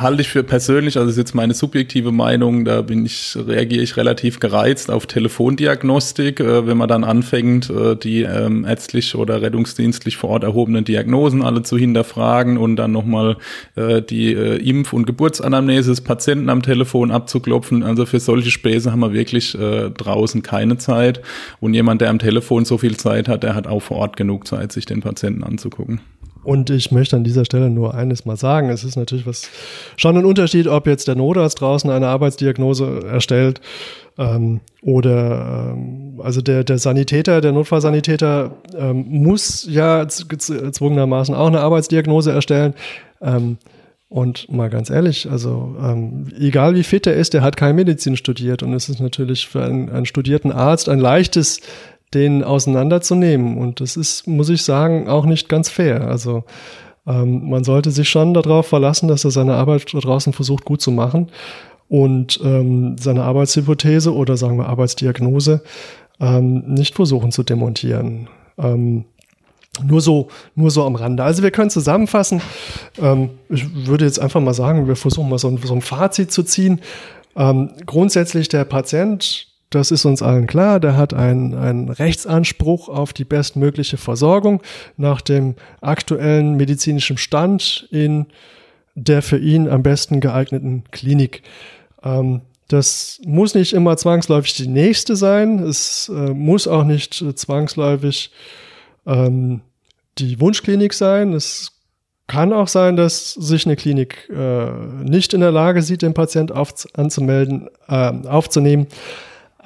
Speaker 2: halte ich für persönlich, also das ist jetzt meine subjektive Meinung, da bin ich, reagiere ich relativ gereizt auf Telefondiagnostik, äh, wenn man dann anfängt, äh, die ähm, ärztlich oder rettungsdienstlich vor Ort erhobenen Diagnosen alle zu hinterfragen und dann nochmal äh, die äh, Impf- und Geburtsanamnese des Patienten am Telefon abzuklopfen. Also für solche Späße haben wir wirklich äh, draußen keine Zeit. Und jemand, der am Telefon so viel Zeit hat, der hat auch vor Ort genug Zeit, sich den Patienten anzugucken.
Speaker 1: Und ich möchte an dieser Stelle nur eines mal sagen. Es ist natürlich was, schon ein Unterschied, ob jetzt der Notarzt draußen eine Arbeitsdiagnose erstellt ähm, oder ähm, also der, der Sanitäter, der Notfallsanitäter ähm, muss ja gezwungenermaßen auch eine Arbeitsdiagnose erstellen. Ähm, und mal ganz ehrlich, also ähm, egal wie fit er ist, der hat keine Medizin studiert. Und es ist natürlich für einen, einen studierten Arzt ein leichtes, den auseinanderzunehmen. Und das ist, muss ich sagen, auch nicht ganz fair. Also ähm, man sollte sich schon darauf verlassen, dass er seine Arbeit da draußen versucht gut zu machen und ähm, seine Arbeitshypothese oder sagen wir Arbeitsdiagnose ähm, nicht versuchen zu demontieren. Ähm, nur so, nur so am Rande. Also wir können zusammenfassen. Ähm, ich würde jetzt einfach mal sagen, wir versuchen mal so ein, so ein Fazit zu ziehen. Ähm, grundsätzlich der Patient das ist uns allen klar. Der hat einen, einen Rechtsanspruch auf die bestmögliche Versorgung nach dem aktuellen medizinischen Stand in der für ihn am besten geeigneten Klinik. Ähm, das muss nicht immer zwangsläufig die nächste sein. Es äh, muss auch nicht äh, zwangsläufig ähm, die Wunschklinik sein. Es kann auch sein, dass sich eine Klinik äh, nicht in der Lage sieht, den Patient auf, anzumelden, äh, aufzunehmen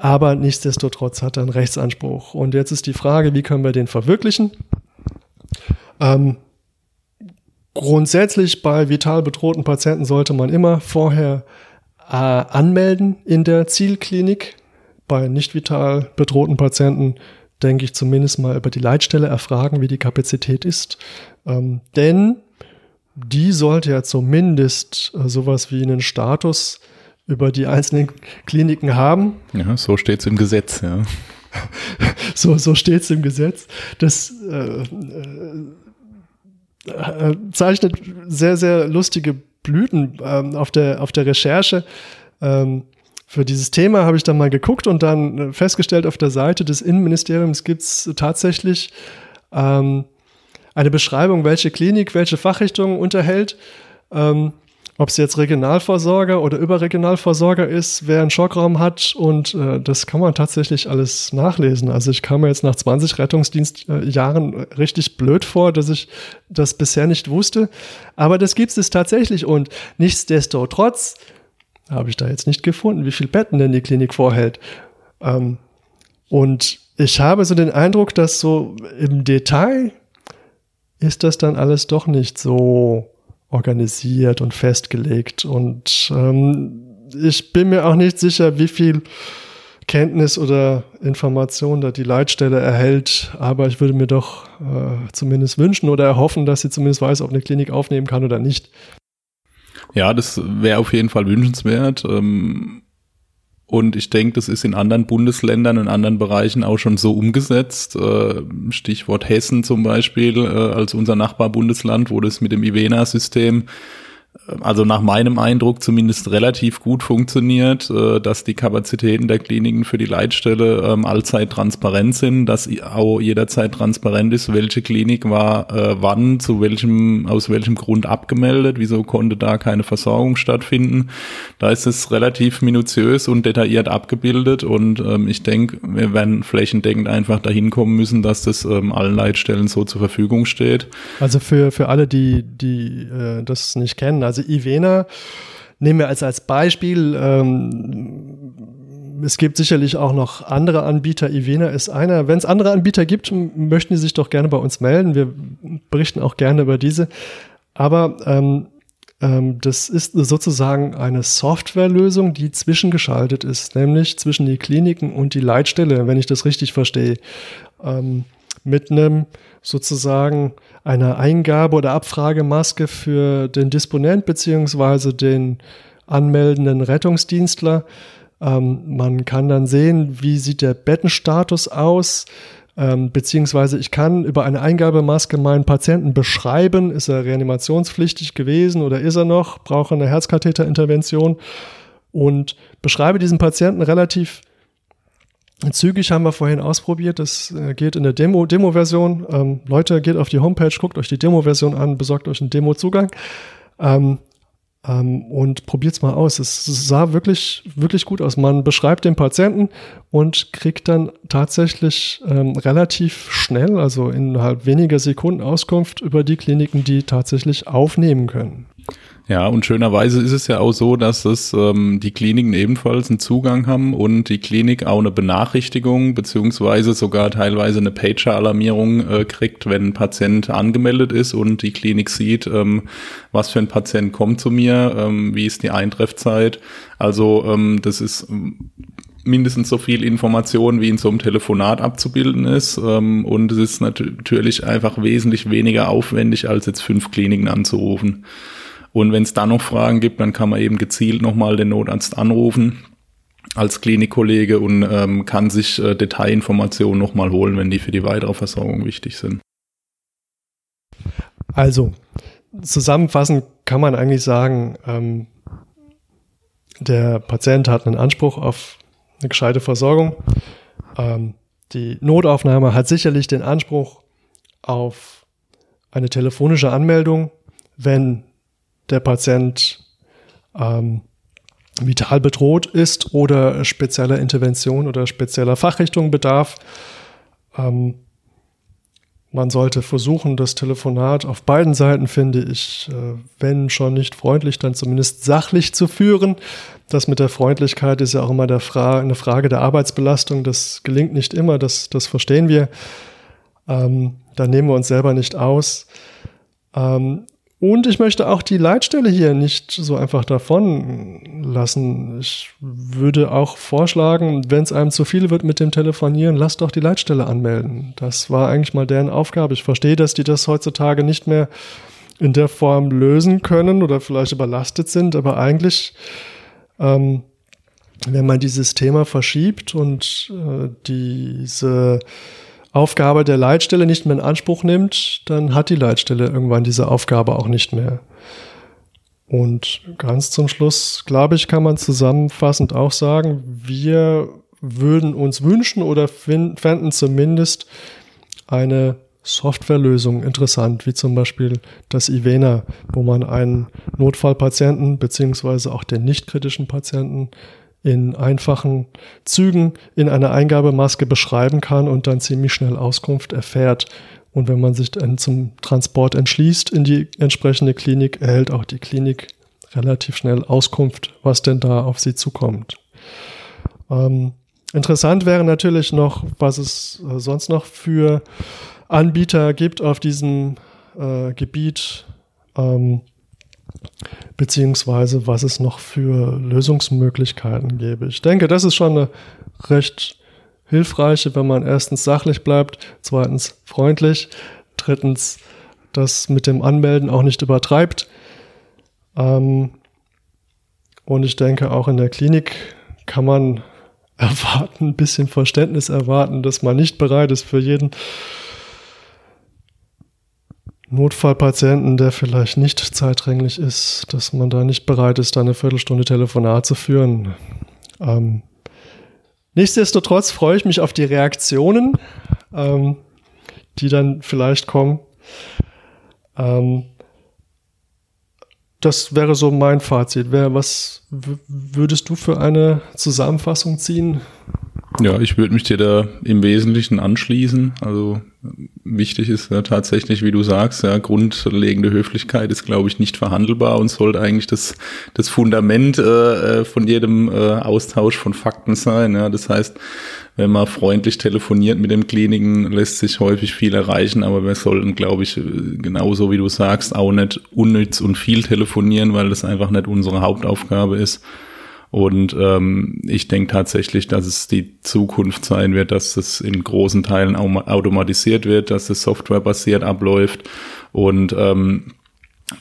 Speaker 1: aber nichtsdestotrotz hat er einen Rechtsanspruch. Und jetzt ist die Frage, wie können wir den verwirklichen? Ähm, grundsätzlich bei vital bedrohten Patienten sollte man immer vorher äh, anmelden in der Zielklinik. Bei nicht vital bedrohten Patienten denke ich zumindest mal über die Leitstelle erfragen, wie die Kapazität ist. Ähm, denn die sollte ja zumindest äh, sowas wie einen Status über die einzelnen Kliniken haben.
Speaker 2: Ja, so steht es im Gesetz, ja.
Speaker 1: so so steht es im Gesetz. Das äh, äh, zeichnet sehr, sehr lustige Blüten ähm, auf, der, auf der Recherche. Ähm, für dieses Thema habe ich dann mal geguckt und dann festgestellt, auf der Seite des Innenministeriums gibt es tatsächlich ähm, eine Beschreibung, welche Klinik welche Fachrichtung unterhält. Ähm, ob es jetzt Regionalversorger oder Überregionalversorger ist, wer einen Schockraum hat und äh, das kann man tatsächlich alles nachlesen. Also ich kam mir jetzt nach 20 Rettungsdienstjahren äh, richtig blöd vor, dass ich das bisher nicht wusste. Aber das gibt es tatsächlich und nichtsdestotrotz habe ich da jetzt nicht gefunden, wie viele Betten denn die Klinik vorhält. Ähm, und ich habe so den Eindruck, dass so im Detail ist das dann alles doch nicht so organisiert und festgelegt. Und ähm, ich bin mir auch nicht sicher, wie viel Kenntnis oder Information da die Leitstelle erhält, aber ich würde mir doch äh, zumindest wünschen oder erhoffen, dass sie zumindest weiß, ob eine Klinik aufnehmen kann oder nicht.
Speaker 2: Ja, das wäre auf jeden Fall wünschenswert. Ähm, und ich denke, das ist in anderen Bundesländern und anderen Bereichen auch schon so umgesetzt. Äh, Stichwort Hessen zum Beispiel äh, als unser Nachbarbundesland, wo das mit dem IVENA-System also nach meinem Eindruck zumindest relativ gut funktioniert, äh, dass die Kapazitäten der Kliniken für die Leitstelle ähm, allzeit transparent sind, dass auch jederzeit transparent ist, welche Klinik war äh, wann, zu welchem, aus welchem Grund abgemeldet, wieso konnte da keine Versorgung stattfinden. Da ist es relativ minutiös und detailliert abgebildet und ähm, ich denke, wir werden flächendeckend einfach dahin kommen müssen, dass das ähm, allen Leitstellen so zur Verfügung steht.
Speaker 1: Also für, für alle, die, die äh, das nicht kennen, also Ivena nehmen wir als, als Beispiel. Ähm, es gibt sicherlich auch noch andere Anbieter. Ivena ist einer. Wenn es andere Anbieter gibt, möchten die sich doch gerne bei uns melden. Wir berichten auch gerne über diese. Aber ähm, ähm, das ist sozusagen eine Softwarelösung, die zwischengeschaltet ist, nämlich zwischen die Kliniken und die Leitstelle, wenn ich das richtig verstehe. Ähm, mit einem sozusagen einer Eingabe- oder Abfragemaske für den Disponent beziehungsweise den anmeldenden Rettungsdienstler. Ähm, man kann dann sehen, wie sieht der Bettenstatus aus, ähm, beziehungsweise ich kann über eine Eingabemaske meinen Patienten beschreiben, ist er reanimationspflichtig gewesen oder ist er noch, braucht er eine Herzkatheterintervention und beschreibe diesen Patienten relativ Zügig haben wir vorhin ausprobiert. Das äh, geht in der Demo, Demo-Version. Ähm, Leute, geht auf die Homepage, guckt euch die Demo-Version an, besorgt euch einen Demo-Zugang ähm, ähm, und probiert's mal aus. Es, sah wirklich, wirklich gut aus. Man beschreibt den Patienten und kriegt dann tatsächlich ähm, relativ schnell, also innerhalb weniger Sekunden Auskunft über die Kliniken, die tatsächlich aufnehmen können.
Speaker 2: Ja, und schönerweise ist es ja auch so, dass es ähm, die Kliniken ebenfalls einen Zugang haben und die Klinik auch eine Benachrichtigung beziehungsweise sogar teilweise eine Pager-Alarmierung äh, kriegt, wenn ein Patient angemeldet ist und die Klinik sieht, ähm, was für ein Patient kommt zu mir, ähm, wie ist die Eintreffzeit. Also ähm, das ist ähm, mindestens so viel Information wie in so einem Telefonat abzubilden ist. Ähm, und es ist natürlich einfach wesentlich weniger aufwendig, als jetzt fünf Kliniken anzurufen. Und wenn es da noch Fragen gibt, dann kann man eben gezielt nochmal den Notarzt anrufen als Klinikkollege und ähm, kann sich äh, Detailinformationen nochmal holen, wenn die für die weitere Versorgung wichtig sind.
Speaker 1: Also, zusammenfassend kann man eigentlich sagen, ähm, der Patient hat einen Anspruch auf eine gescheite Versorgung. Ähm, die Notaufnahme hat sicherlich den Anspruch auf eine telefonische Anmeldung, wenn der Patient ähm, vital bedroht ist oder spezieller Intervention oder spezieller Fachrichtung bedarf. Ähm, man sollte versuchen, das Telefonat auf beiden Seiten, finde ich, äh, wenn schon nicht freundlich, dann zumindest sachlich zu führen. Das mit der Freundlichkeit ist ja auch immer Fra eine Frage der Arbeitsbelastung. Das gelingt nicht immer, das, das verstehen wir. Ähm, da nehmen wir uns selber nicht aus. Ähm, und ich möchte auch die Leitstelle hier nicht so einfach davon lassen. Ich würde auch vorschlagen, wenn es einem zu viel wird mit dem Telefonieren, lasst doch die Leitstelle anmelden. Das war eigentlich mal deren Aufgabe. Ich verstehe, dass die das heutzutage nicht mehr in der Form lösen können oder vielleicht überlastet sind, aber eigentlich, ähm, wenn man dieses Thema verschiebt und äh, diese Aufgabe der Leitstelle nicht mehr in Anspruch nimmt, dann hat die Leitstelle irgendwann diese Aufgabe auch nicht mehr. Und ganz zum Schluss, glaube ich, kann man zusammenfassend auch sagen, wir würden uns wünschen oder fänden zumindest eine Softwarelösung interessant, wie zum Beispiel das Ivena, wo man einen Notfallpatienten beziehungsweise auch den nicht kritischen Patienten in einfachen Zügen in einer Eingabemaske beschreiben kann und dann ziemlich schnell Auskunft erfährt. Und wenn man sich dann zum Transport entschließt in die entsprechende Klinik, erhält auch die Klinik relativ schnell Auskunft, was denn da auf sie zukommt. Ähm, interessant wäre natürlich noch, was es äh, sonst noch für Anbieter gibt auf diesem äh, Gebiet, ähm, beziehungsweise was es noch für Lösungsmöglichkeiten gäbe. Ich denke, das ist schon eine recht hilfreiche, wenn man erstens sachlich bleibt, zweitens freundlich, drittens das mit dem Anmelden auch nicht übertreibt. Ähm, und ich denke, auch in der Klinik kann man erwarten, ein bisschen Verständnis erwarten, dass man nicht bereit ist für jeden Notfallpatienten, der vielleicht nicht zeitdränglich ist, dass man da nicht bereit ist, eine Viertelstunde Telefonat zu führen. Ähm, nichtsdestotrotz freue ich mich auf die Reaktionen, ähm, die dann vielleicht kommen. Ähm, das wäre so mein Fazit. was würdest du für eine Zusammenfassung ziehen?
Speaker 2: Ja, ich würde mich dir da im Wesentlichen anschließen. Also wichtig ist ja tatsächlich, wie du sagst, ja, grundlegende Höflichkeit ist, glaube ich, nicht verhandelbar und sollte eigentlich das, das Fundament äh, äh, von jedem äh, Austausch von Fakten sein. Ja. Das heißt, wenn man freundlich telefoniert mit dem Kliniken, lässt sich häufig viel erreichen, aber wir sollten, glaube ich, genauso wie du sagst, auch nicht unnütz und viel telefonieren, weil das einfach nicht unsere Hauptaufgabe ist. Und ähm, ich denke tatsächlich, dass es die Zukunft sein wird, dass es in großen Teilen automatisiert wird, dass es softwarebasiert abläuft und ähm,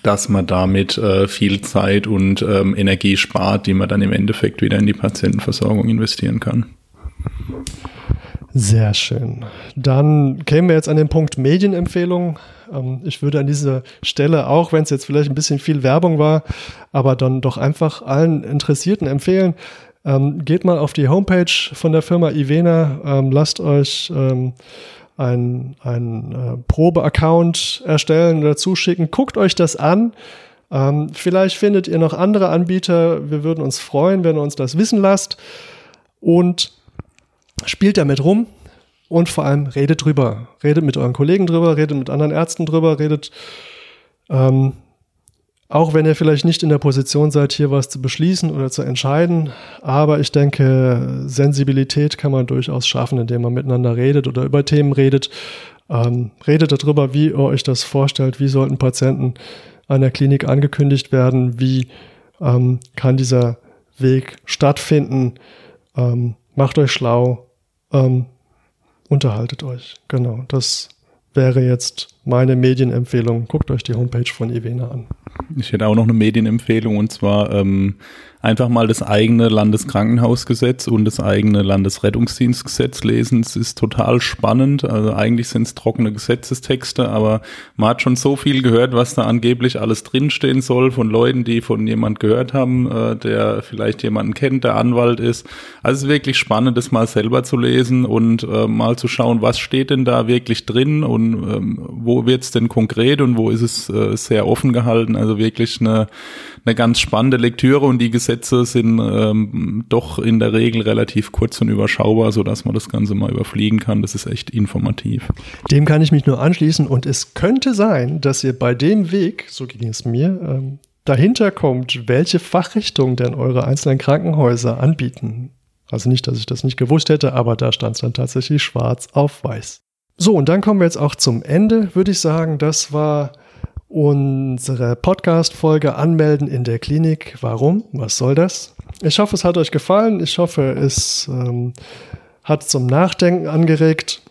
Speaker 2: dass man damit äh, viel Zeit und ähm, Energie spart, die man dann im Endeffekt wieder in die Patientenversorgung investieren kann.
Speaker 1: Sehr schön. Dann kämen wir jetzt an den Punkt Medienempfehlungen. Ähm, ich würde an dieser Stelle, auch wenn es jetzt vielleicht ein bisschen viel Werbung war, aber dann doch einfach allen Interessierten empfehlen, ähm, geht mal auf die Homepage von der Firma Ivena, ähm, lasst euch ein, ein äh, Probe-Account erstellen oder zuschicken, guckt euch das an. vielleicht findet ihr noch andere Anbieter. Wir würden uns freuen, wenn ihr uns das wissen lasst. Und spielt damit rum und vor allem redet drüber. Redet mit euren Kollegen drüber, redet mit anderen Ärzten drüber, redet, ähm, auch wenn ihr vielleicht nicht in der Position seid, hier was zu beschließen oder zu entscheiden. Aber ich denke, Sensibilität kann man durchaus schaffen, indem man miteinander redet oder über Themen redet. Ähm, redet darüber, wie ihr euch das vorstellt, wie sollten Patienten an der Klinik angekündigt werden, wie ähm, kann dieser Weg stattfinden. Ähm, macht euch schlau, ähm, unterhaltet euch. Genau, das wäre jetzt meine Medienempfehlung. Guckt euch die Homepage von Ivena an.
Speaker 2: Ich hätte auch noch eine Medienempfehlung und zwar ähm, einfach mal das eigene Landeskrankenhausgesetz und das eigene Landesrettungsdienstgesetz lesen. Es ist total spannend. Also eigentlich sind es trockene Gesetzestexte, aber man hat schon so viel gehört, was da angeblich alles drinstehen soll von Leuten, die von jemand gehört haben, äh, der vielleicht jemanden kennt, der Anwalt ist. Also es ist wirklich spannend, das mal selber zu lesen und äh, mal zu schauen, was steht denn da wirklich drin und ähm, wo wird es denn konkret und wo ist es äh, sehr offen gehalten. Also wirklich eine, eine ganz spannende Lektüre und die Gesetze sind ähm, doch in der Regel relativ kurz und überschaubar, sodass man das Ganze mal überfliegen kann. Das ist echt informativ.
Speaker 1: Dem kann ich mich nur anschließen und es könnte sein, dass ihr bei dem Weg, so ging es mir, ähm, dahinter kommt, welche Fachrichtung denn eure einzelnen Krankenhäuser anbieten. Also nicht, dass ich das nicht gewusst hätte, aber da stand es dann tatsächlich schwarz auf weiß. So, und dann kommen wir jetzt auch zum Ende, würde ich sagen. Das war unsere Podcast-Folge Anmelden in der Klinik. Warum? Was soll das? Ich hoffe, es hat euch gefallen. Ich hoffe, es ähm, hat zum Nachdenken angeregt.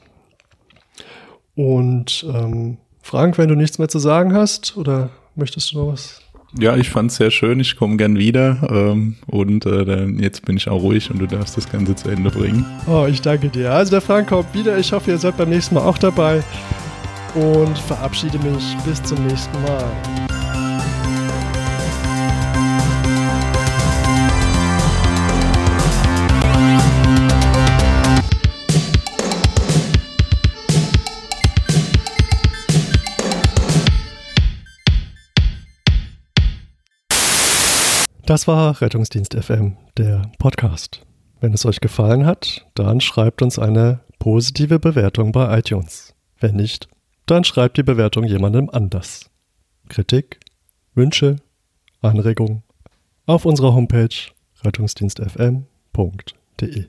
Speaker 1: Und ähm, Frank, wenn du nichts mehr zu sagen hast, oder möchtest du noch was?
Speaker 2: Ja, ich fand es sehr schön. Ich komme gern wieder. Ähm, und äh, dann, jetzt bin ich auch ruhig und du darfst das Ganze zu Ende bringen.
Speaker 1: Oh, ich danke dir. Also der Frank kommt wieder. Ich hoffe, ihr seid beim nächsten Mal auch dabei und verabschiede mich bis zum nächsten Mal. Das war Rettungsdienst FM, der Podcast. Wenn es euch gefallen hat, dann schreibt uns eine positive Bewertung bei iTunes. Wenn nicht, dann schreibt die Bewertung jemandem anders. Kritik, Wünsche, Anregungen auf unserer Homepage rettungsdienstfm.de.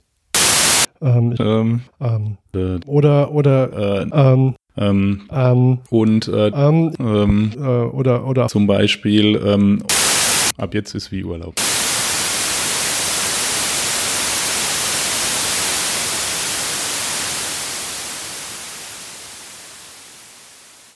Speaker 1: Ähm, ähm, ähm, äh, oder oder äh, ähm,
Speaker 2: Ähm,
Speaker 1: Ähm,
Speaker 2: und äh,
Speaker 1: äh, oder, oder
Speaker 2: zum Beispiel, ähm, ab jetzt ist wie Urlaub.